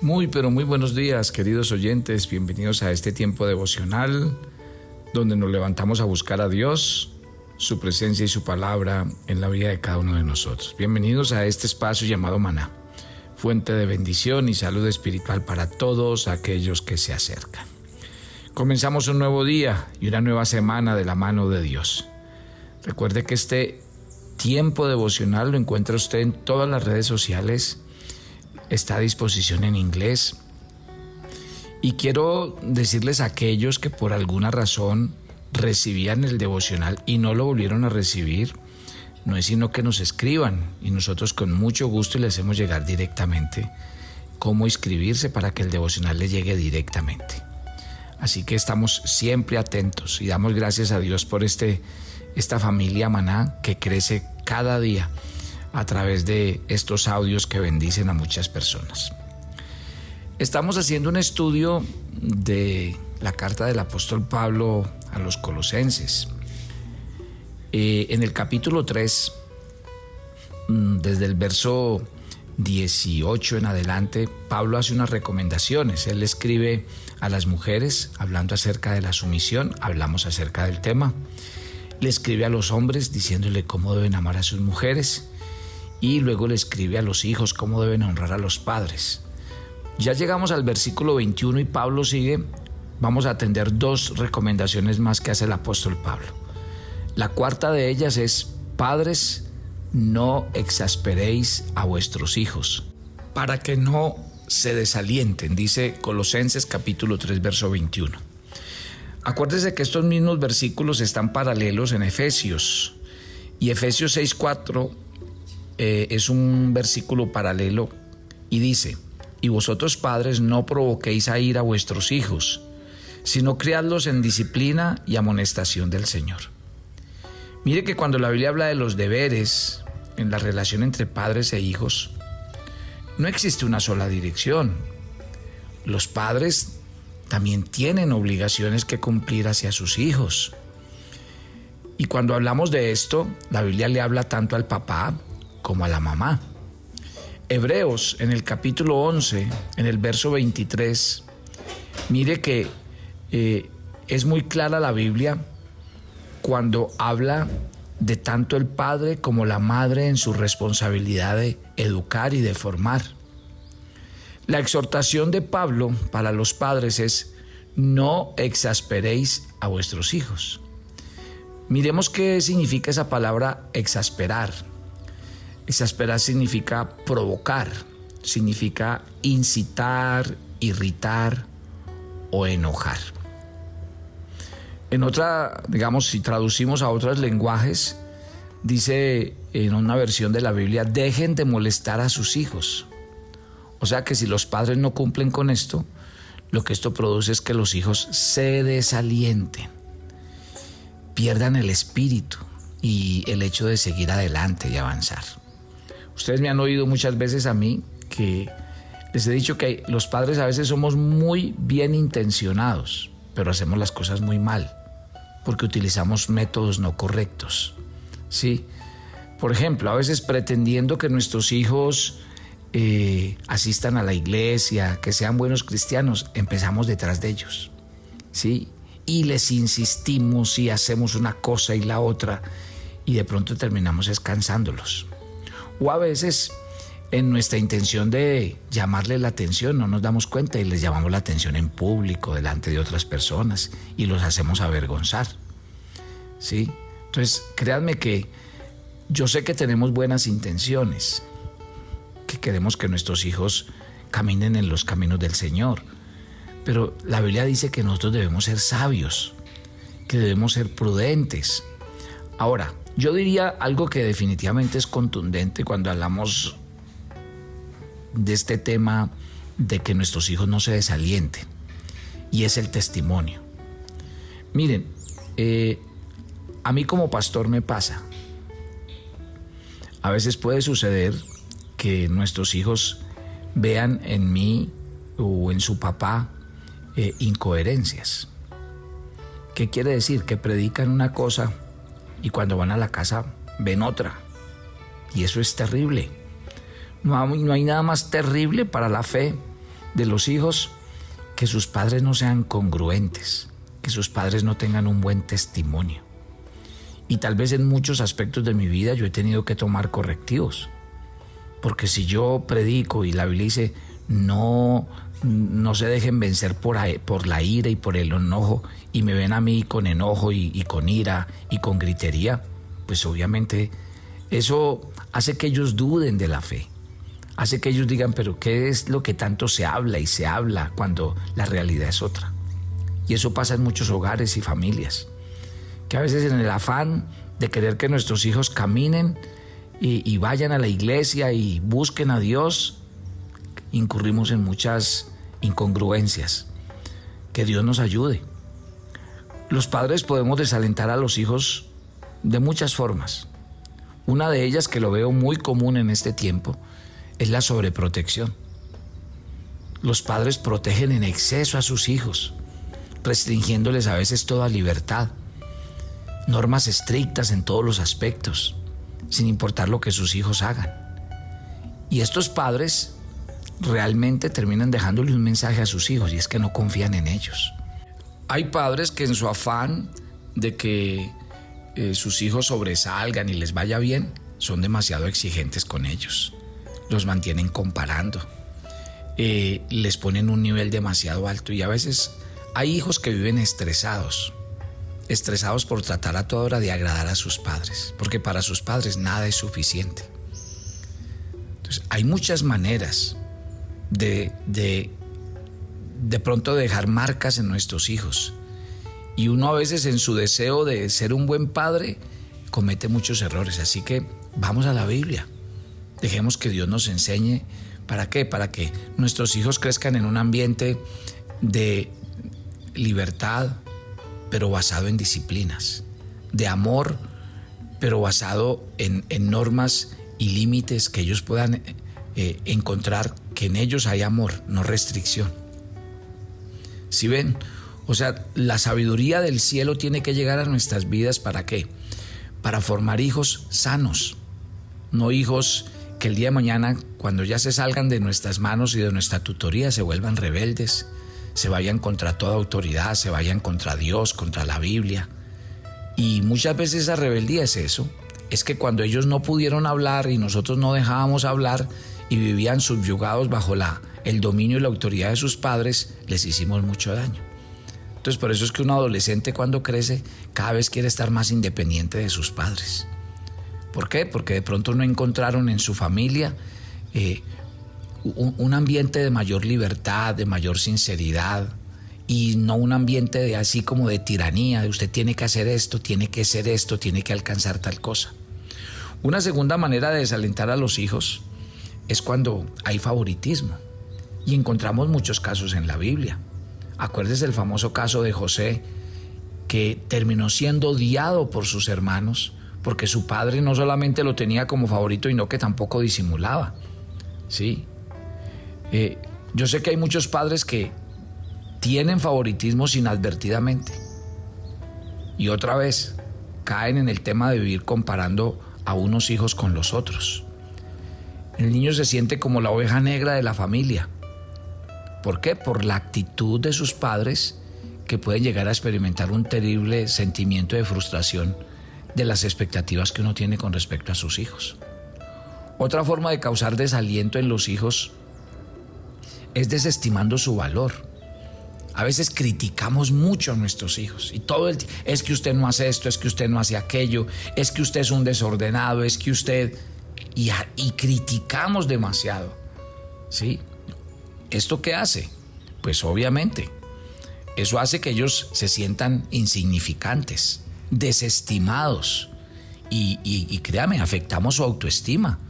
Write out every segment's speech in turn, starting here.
Muy, pero muy buenos días, queridos oyentes. Bienvenidos a este tiempo devocional donde nos levantamos a buscar a Dios, su presencia y su palabra en la vida de cada uno de nosotros. Bienvenidos a este espacio llamado Maná, fuente de bendición y salud espiritual para todos aquellos que se acercan. Comenzamos un nuevo día y una nueva semana de la mano de Dios. Recuerde que este tiempo devocional lo encuentra usted en todas las redes sociales está a disposición en inglés. Y quiero decirles a aquellos que por alguna razón recibían el devocional y no lo volvieron a recibir, no es sino que nos escriban y nosotros con mucho gusto les hacemos llegar directamente cómo inscribirse para que el devocional le llegue directamente. Así que estamos siempre atentos y damos gracias a Dios por este, esta familia maná que crece cada día a través de estos audios que bendicen a muchas personas. Estamos haciendo un estudio de la carta del apóstol Pablo a los colosenses. Eh, en el capítulo 3, mm, desde el verso 18 en adelante, Pablo hace unas recomendaciones. Él escribe a las mujeres hablando acerca de la sumisión, hablamos acerca del tema. Le escribe a los hombres diciéndole cómo deben amar a sus mujeres y luego le escribe a los hijos cómo deben honrar a los padres. Ya llegamos al versículo 21 y Pablo sigue. Vamos a atender dos recomendaciones más que hace el apóstol Pablo. La cuarta de ellas es, padres, no exasperéis a vuestros hijos, para que no se desalienten, dice Colosenses capítulo 3, verso 21. Acuérdese que estos mismos versículos están paralelos en Efesios. Y Efesios 6, 4 eh, es un versículo paralelo y dice, y vosotros padres no provoquéis a ir a vuestros hijos, sino criadlos en disciplina y amonestación del Señor. Mire que cuando la Biblia habla de los deberes en la relación entre padres e hijos, no existe una sola dirección. Los padres también tienen obligaciones que cumplir hacia sus hijos. Y cuando hablamos de esto, la Biblia le habla tanto al papá como a la mamá. Hebreos en el capítulo 11, en el verso 23, mire que eh, es muy clara la Biblia cuando habla de tanto el padre como la madre en su responsabilidad de educar y de formar. La exhortación de Pablo para los padres es, no exasperéis a vuestros hijos. Miremos qué significa esa palabra exasperar. Exasperar significa provocar, significa incitar, irritar o enojar. En otra, digamos, si traducimos a otros lenguajes, dice en una versión de la Biblia, dejen de molestar a sus hijos. O sea que si los padres no cumplen con esto, lo que esto produce es que los hijos se desalienten, pierdan el espíritu y el hecho de seguir adelante y avanzar. Ustedes me han oído muchas veces a mí que les he dicho que los padres a veces somos muy bien intencionados, pero hacemos las cosas muy mal, porque utilizamos métodos no correctos. ¿Sí? Por ejemplo, a veces pretendiendo que nuestros hijos eh, asistan a la iglesia, que sean buenos cristianos, empezamos detrás de ellos. ¿Sí? Y les insistimos y hacemos una cosa y la otra, y de pronto terminamos escansándolos. O a veces en nuestra intención de llamarle la atención no nos damos cuenta y les llamamos la atención en público, delante de otras personas y los hacemos avergonzar. ¿Sí? Entonces, créanme que yo sé que tenemos buenas intenciones, que queremos que nuestros hijos caminen en los caminos del Señor, pero la Biblia dice que nosotros debemos ser sabios, que debemos ser prudentes. Ahora, yo diría algo que definitivamente es contundente cuando hablamos de este tema de que nuestros hijos no se desalienten, y es el testimonio. Miren, eh, a mí como pastor me pasa, a veces puede suceder que nuestros hijos vean en mí o en su papá eh, incoherencias. ¿Qué quiere decir? Que predican una cosa y cuando van a la casa ven otra. Y eso es terrible. No hay, nada más terrible para la fe de los hijos que sus padres no sean congruentes, que sus padres no tengan un buen testimonio. Y tal vez en muchos aspectos de mi vida yo he tenido que tomar correctivos. Porque si yo predico y la Biblia no, no se dejen vencer por, por la ira y por el enojo y me ven a mí con enojo y, con ira y con gritería, pues obviamente eso hace que ellos duden de la fe hace que ellos digan, pero ¿qué es lo que tanto se habla y se habla cuando la realidad es otra? Y eso pasa en muchos hogares y familias, que a veces en el afán de querer que nuestros hijos caminen y, vayan a la iglesia y busquen a Dios, incurrimos en muchas incongruencias. Que Dios nos ayude. Los padres podemos desalentar a los hijos de muchas formas. Una de ellas que lo veo muy común en este tiempo es la sobreprotección. Los padres protegen en exceso a sus hijos, restringiéndoles a veces toda libertad, normas estrictas en todos los aspectos, sin importar lo que sus hijos hagan. Y estos padres realmente terminan dejándole un mensaje a sus hijos y es que no confían en ellos. Hay padres que en su afán de que eh, sus hijos sobresalgan y les vaya bien, son demasiado exigentes con ellos los mantienen comparando, eh, les ponen un nivel demasiado alto y a veces hay hijos que viven estresados, estresados por tratar a toda hora de agradar a sus padres, porque para sus padres nada es suficiente. Entonces, hay muchas maneras de, de, de pronto dejar marcas en nuestros hijos. Y uno a veces en su deseo de ser un buen padre comete muchos errores. Así que vamos a la Biblia. Dejemos que Dios nos enseñe. ¿Para qué? Para que nuestros hijos crezcan en un ambiente de libertad, pero basado en disciplinas, de amor, pero basado en, normas y límites que ellos puedan eh, encontrar que en ellos hay amor, no restricción. Si ven, o sea, la sabiduría del cielo tiene que llegar a nuestras vidas para qué? Para formar hijos sanos, no hijos que el día de mañana, cuando ya se salgan de nuestras manos y de nuestra tutoría, se vuelvan rebeldes, se vayan contra toda autoridad, se vayan contra Dios, contra la Biblia. Y muchas veces esa rebeldía es eso, es que cuando ellos no pudieron hablar y nosotros no dejábamos hablar y vivían subyugados bajo la, el dominio y la autoridad de sus padres, les hicimos mucho daño. Entonces por eso es que un adolescente cuando crece cada vez quiere estar más independiente de sus padres. ¿Por qué? Porque de pronto no encontraron en su familia eh, un, ambiente de mayor libertad, de mayor sinceridad y no un ambiente de así como de tiranía, de usted tiene que hacer esto, tiene que ser esto, tiene que alcanzar tal cosa. Una segunda manera de desalentar a los hijos es cuando hay favoritismo. Y encontramos muchos casos en la Biblia. Acuérdese el famoso caso de José, que terminó siendo odiado por sus hermanos porque su padre no solamente lo tenía como favorito, sino que tampoco disimulaba. ¿sí? Eh, yo sé que hay muchos padres que tienen favoritismos inadvertidamente. Y otra vez, caen en el tema de vivir comparando a unos hijos con los otros. El niño se siente como la oveja negra de la familia. ¿Por qué? Por la actitud de sus padres que pueden llegar a experimentar un terrible sentimiento de frustración de las expectativas que uno tiene con respecto a sus hijos. Otra forma de causar desaliento en los hijos es desestimando su valor. A veces criticamos mucho a nuestros hijos y todo el es que usted no hace esto, es que usted no hace aquello, es que usted es un desordenado, es que usted y, y criticamos demasiado. ¿Sí? ¿Esto qué hace? Pues obviamente eso hace que ellos se sientan insignificantes desestimados. Y, créame, afectamos su autoestima,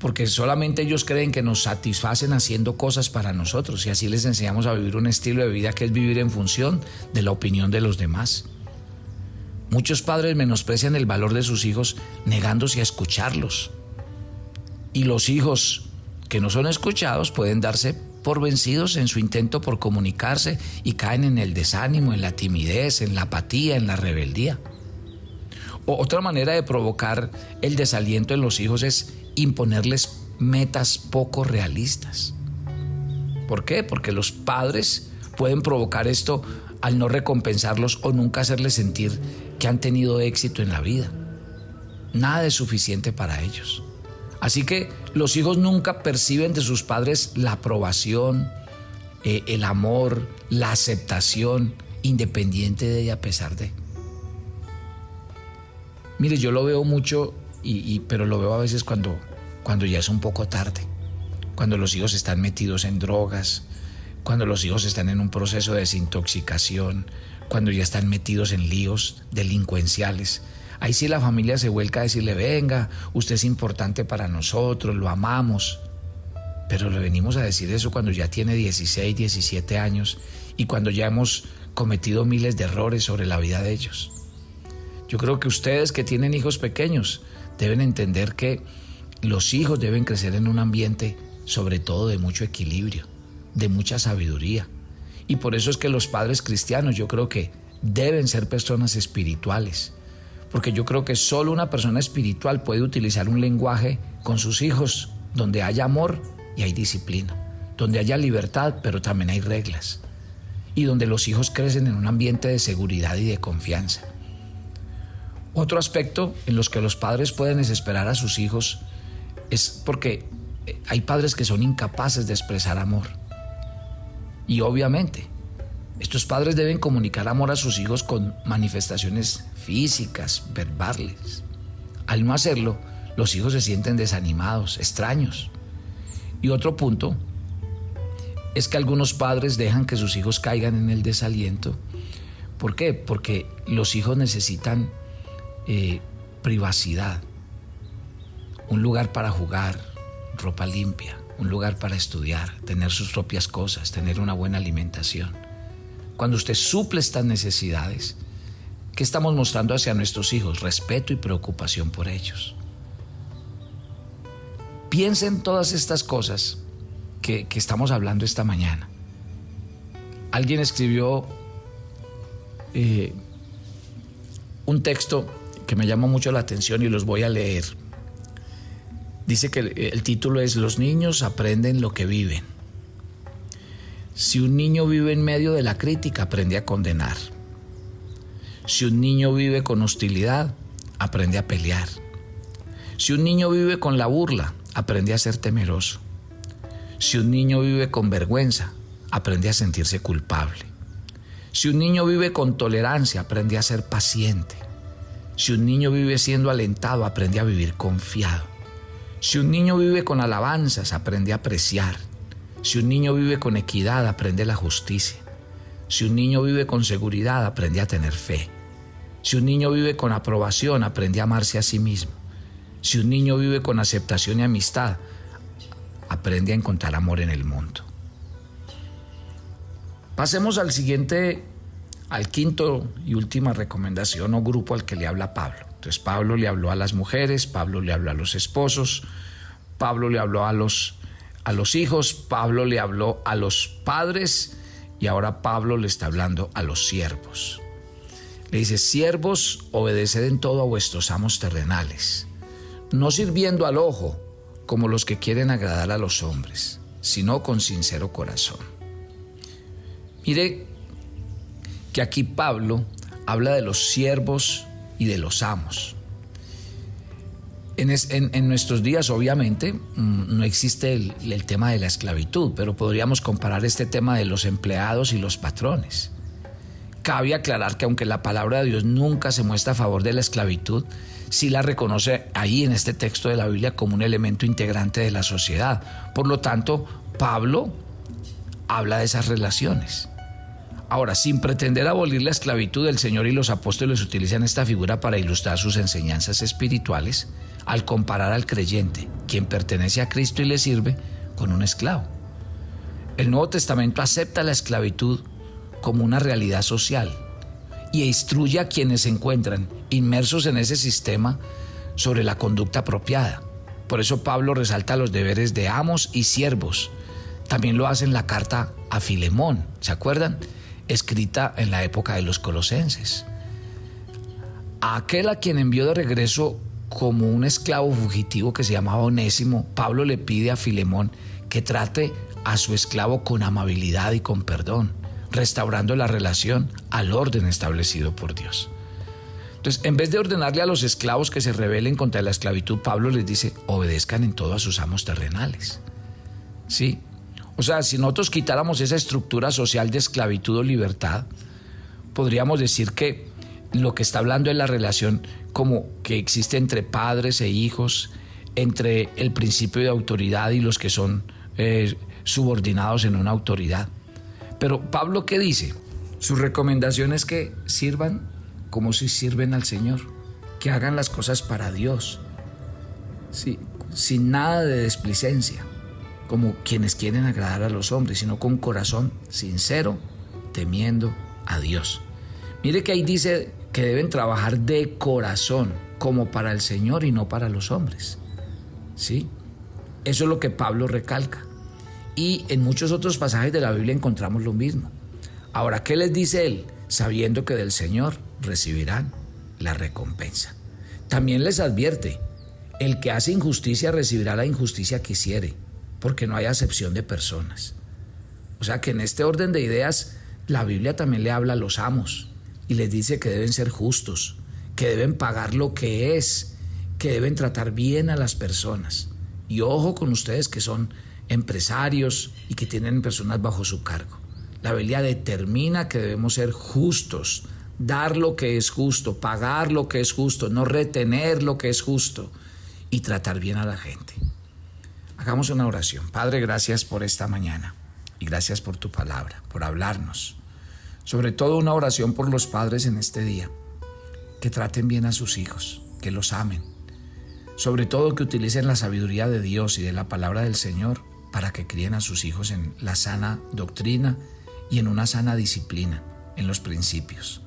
porque solamente ellos creen que nos satisfacen haciendo cosas para nosotros y así les enseñamos a vivir un estilo de vida que es vivir en función de la opinión de los demás. Muchos padres menosprecian el valor de sus hijos negándose a escucharlos. Y los hijos que no son escuchados pueden darse por vencidos en su intento por comunicarse y caen en el desánimo, en la timidez, en la apatía, en la rebeldía. otra manera de provocar el desaliento en los hijos es imponerles metas poco realistas. ¿Por qué? Porque los padres pueden provocar esto al no recompensarlos o nunca hacerles sentir que han tenido éxito en la vida. Nada es suficiente para ellos. Así que los hijos nunca perciben de sus padres la aprobación, eh, el amor, la aceptación, independiente de ella a pesar de. Mire, yo lo veo mucho, y, pero lo veo a veces cuando, cuando ya es un poco tarde, cuando los hijos están metidos en drogas, cuando los hijos están en un proceso de desintoxicación, cuando ya están metidos en líos delincuenciales. Ahí sí la familia se vuelca a decirle, venga, usted es importante para nosotros, lo amamos. Pero le venimos a decir eso cuando ya tiene 16, 17 años y cuando ya hemos cometido miles de errores sobre la vida de ellos. Yo creo que ustedes que tienen hijos pequeños deben entender que los hijos deben crecer en un ambiente sobre todo de mucho equilibrio, de mucha sabiduría. Y por eso es que los padres cristianos yo creo que deben ser personas espirituales, porque yo creo que solo una persona espiritual puede utilizar un lenguaje con sus hijos donde haya amor y hay disciplina, donde haya libertad pero también hay reglas, y donde los hijos crecen en un ambiente de seguridad y de confianza. Otro aspecto en los que los padres pueden desesperar a sus hijos es porque hay padres que son incapaces de expresar amor. Y obviamente, estos padres deben comunicar amor a sus hijos con manifestaciones físicas, verbales. Al no hacerlo, los hijos se sienten desanimados, extraños. Y otro punto es que algunos padres dejan que sus hijos caigan en el desaliento. ¿Por qué? Porque los hijos necesitan eh, privacidad, un lugar para jugar, ropa limpia, un lugar para estudiar, tener sus propias cosas, tener una buena alimentación. Cuando usted suple estas necesidades, ¿qué estamos mostrando hacia nuestros hijos? Respeto y preocupación por ellos. Piensen todas estas cosas que, estamos hablando esta mañana. Alguien escribió eh, un texto que me llamó mucho la atención y los voy a leer. Dice que el título es Los niños aprenden lo que viven. Si un niño vive en medio de la crítica, aprende a condenar. Si un niño vive con hostilidad, aprende a pelear. Si un niño vive con la burla, aprende a ser temeroso. Si un niño vive con vergüenza, aprende a sentirse culpable. Si un niño vive con tolerancia, aprende a ser paciente. Si un niño vive siendo alentado, aprende a vivir confiado. Si un niño vive con alabanzas, aprende a apreciar. Si un niño vive con equidad, aprende la justicia. Si un niño vive con seguridad, aprende a tener fe. Si un niño vive con aprobación, aprende a amarse a sí mismo. Si un niño vive con aceptación y amistad, aprende a encontrar amor en el mundo. Pasemos al siguiente al quinto y última recomendación o grupo al que le habla Pablo. Entonces Pablo le habló a las mujeres, Pablo le habló a los esposos, Pablo le habló a los, a los hijos, Pablo le habló a los padres y ahora Pablo le está hablando a los siervos. Le dice, siervos, obedeced en todo a vuestros amos terrenales, no sirviendo al ojo como los que quieren agradar a los hombres, sino con sincero corazón. Mire que aquí Pablo habla de los siervos y de los amos. En, nuestros días, obviamente, mm, no existe el, tema de la esclavitud, pero podríamos comparar este tema de los empleados y los patrones. Cabe aclarar que aunque la palabra de Dios nunca se muestra a favor de la esclavitud, sí la reconoce ahí en este texto de la Biblia como un elemento integrante de la sociedad. Por lo tanto, Pablo habla de esas relaciones. Ahora, sin pretender abolir la esclavitud, el Señor y los apóstoles utilizan esta figura para ilustrar sus enseñanzas espirituales al comparar al creyente, quien pertenece a Cristo y le sirve, con un esclavo. El Nuevo Testamento acepta la esclavitud como una realidad social y instruye a quienes se encuentran inmersos en ese sistema sobre la conducta apropiada. Por eso Pablo resalta los deberes de amos y siervos. También lo hace en la carta a Filemón, ¿se acuerdan? Escrita en la época de los colosenses. A aquel a quien envió de regreso como un esclavo fugitivo que se llamaba Onésimo, Pablo le pide a Filemón que trate a su esclavo con amabilidad y con perdón, restaurando la relación al orden establecido por Dios. Entonces, en vez de ordenarle a los esclavos que se rebelen contra la esclavitud, Pablo les dice, obedezcan en todo a sus amos terrenales. ¿Sí? O sea, si nosotros quitáramos esa estructura social de esclavitud o libertad, podríamos decir que lo que está hablando es la relación como que existe entre padres e hijos, entre el principio de autoridad y los que son eh, subordinados en una autoridad. Pero Pablo, ¿qué dice? Su recomendación es que sirvan como si sirven al Señor, que hagan las cosas para Dios, sin nada de desplicencia, como quienes quieren agradar a los hombres, sino con corazón sincero, temiendo a Dios. Mire que ahí dice que deben trabajar de corazón, como para el Señor y no para los hombres. ¿Sí? Eso es lo que Pablo recalca. Y en muchos otros pasajes de la Biblia encontramos lo mismo. Ahora, ¿qué les dice él? Sabiendo que del Señor recibirán la recompensa. También les advierte, el que hace injusticia recibirá la injusticia que hiciere, porque no hay acepción de personas. O sea que en este orden de ideas, la Biblia también le habla a los amos y les dice que deben ser justos, que deben pagar lo que es, que deben tratar bien a las personas. Y ojo con ustedes que son empresarios y que tienen personas bajo su cargo. La Biblia determina que debemos ser justos, dar lo que es justo, pagar lo que es justo, no retener lo que es justo y tratar bien a la gente. Hagamos una oración. Padre, gracias por esta mañana y gracias por tu palabra, por hablarnos. Sobre todo una oración por los padres en este día, que traten bien a sus hijos, que los amen. Sobre todo que utilicen la sabiduría de Dios y de la palabra del Señor para que críen a sus hijos en la sana doctrina y en una sana disciplina, en los principios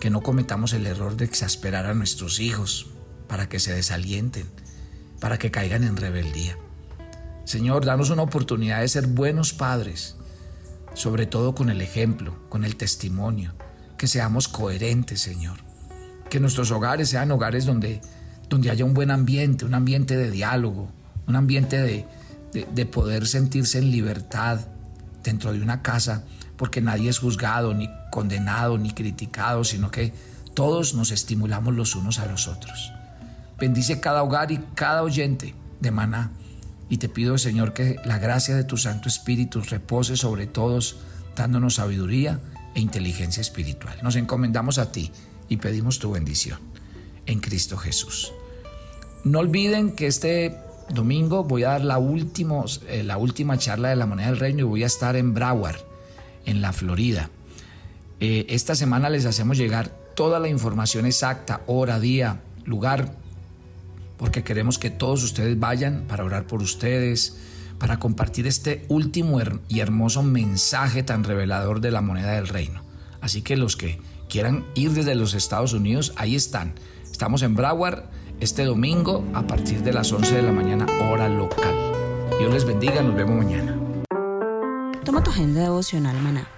que no cometamos el error de exasperar a nuestros hijos para que se desalienten, para que caigan en rebeldía. Señor, danos una oportunidad de ser buenos padres, sobre todo con el ejemplo, con el testimonio, que seamos coherentes, Señor. Que nuestros hogares sean hogares donde, donde haya un buen ambiente, un ambiente de diálogo, un ambiente de, de poder sentirse en libertad dentro de una casa porque nadie es juzgado, ni condenado, ni criticado, sino que todos nos estimulamos los unos a los otros. Bendice cada hogar y cada oyente de maná. Y te pido, Señor, que la gracia de tu Santo Espíritu repose sobre todos, dándonos sabiduría e inteligencia espiritual. Nos encomendamos a ti y pedimos tu bendición. En Cristo Jesús. No olviden que este domingo voy a dar la, eh, la última charla de la moneda del reino y voy a estar en Broward en la Florida. Eh, esta semana les hacemos llegar toda la información exacta, hora, día, lugar, porque queremos que todos ustedes vayan para orar por ustedes, para compartir este último y hermoso mensaje tan revelador de la moneda del reino. Así que los que quieran ir desde los Estados Unidos, ahí están. Estamos en Broward este domingo a partir de las 11 de la mañana, hora local. Dios les bendiga, nos vemos mañana. Toma tu agenda devocional, maná.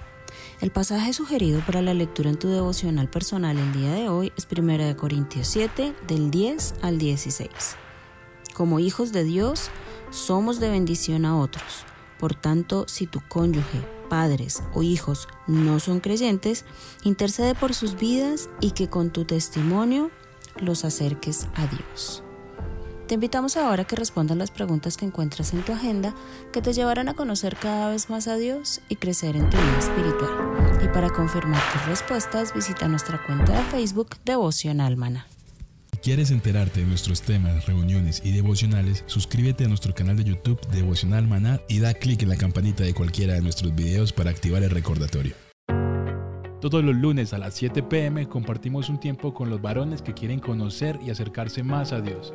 El pasaje sugerido para la lectura en tu devocional personal el día de hoy es 1 Corintios 7, del 10 al 16. Como hijos de Dios, somos de bendición a otros. Por tanto, si tu cónyuge, padres o hijos no son creyentes, intercede por sus vidas y que con tu testimonio los acerques a Dios. Te invitamos ahora a que respondas las preguntas que encuentras en tu agenda que te llevarán a conocer cada vez más a Dios y crecer en tu vida espiritual. Y para confirmar tus respuestas, visita nuestra cuenta de Facebook Devoción Almana. Si quieres enterarte de nuestros temas, reuniones y devocionales, suscríbete a nuestro canal de YouTube Devocional Maná y da clic en la campanita de cualquiera de nuestros videos para activar el recordatorio. Todos los lunes a las 7 pm compartimos un tiempo con los varones que quieren conocer y acercarse más a Dios.